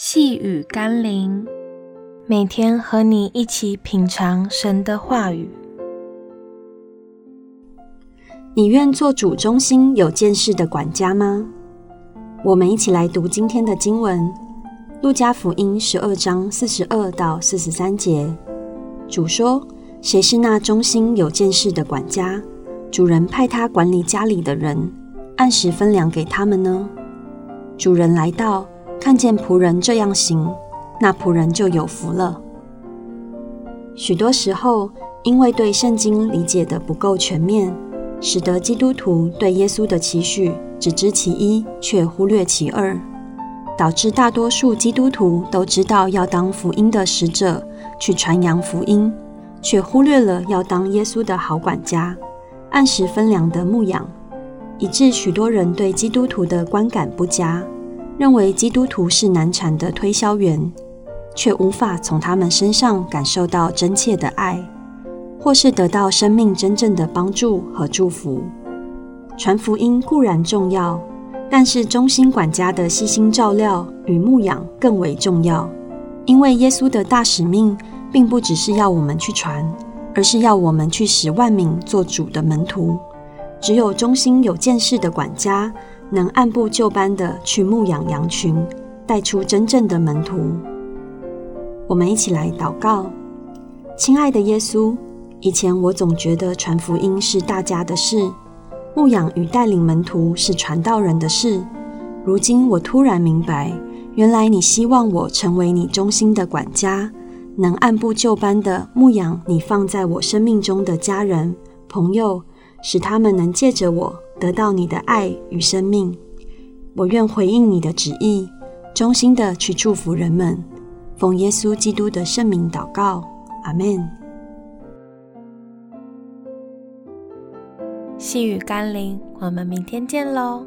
细雨甘霖，每天和你一起品尝神的话语。你愿做主中心有见识的管家吗？我们一起来读今天的经文，《路加福音》十二章四十二到四十三节。主说：“谁是那中心有见识的管家？主人派他管理家里的人，按时分粮给他们呢？主人来到。”看见仆人这样行，那仆人就有福了。许多时候，因为对圣经理解的不够全面，使得基督徒对耶稣的期许只知其一，却忽略其二，导致大多数基督徒都知道要当福音的使者，去传扬福音，却忽略了要当耶稣的好管家，按时分粮的牧养，以致许多人对基督徒的观感不佳。认为基督徒是难缠的推销员，却无法从他们身上感受到真切的爱，或是得到生命真正的帮助和祝福。传福音固然重要，但是忠心管家的细心照料与牧养更为重要。因为耶稣的大使命，并不只是要我们去传，而是要我们去使万民做主的门徒。只有忠心有见识的管家，能按部就班地去牧养羊群，带出真正的门徒。我们一起来祷告：亲爱的耶稣，以前我总觉得传福音是大家的事，牧养与带领门徒是传道人的事。如今我突然明白，原来你希望我成为你忠心的管家，能按部就班地牧养你放在我生命中的家人、朋友，使他们能借着我。得到你的爱与生命，我愿回应你的旨意，衷心的去祝福人们。奉耶稣基督的圣名祷告，阿门。细雨甘霖，我们明天见喽。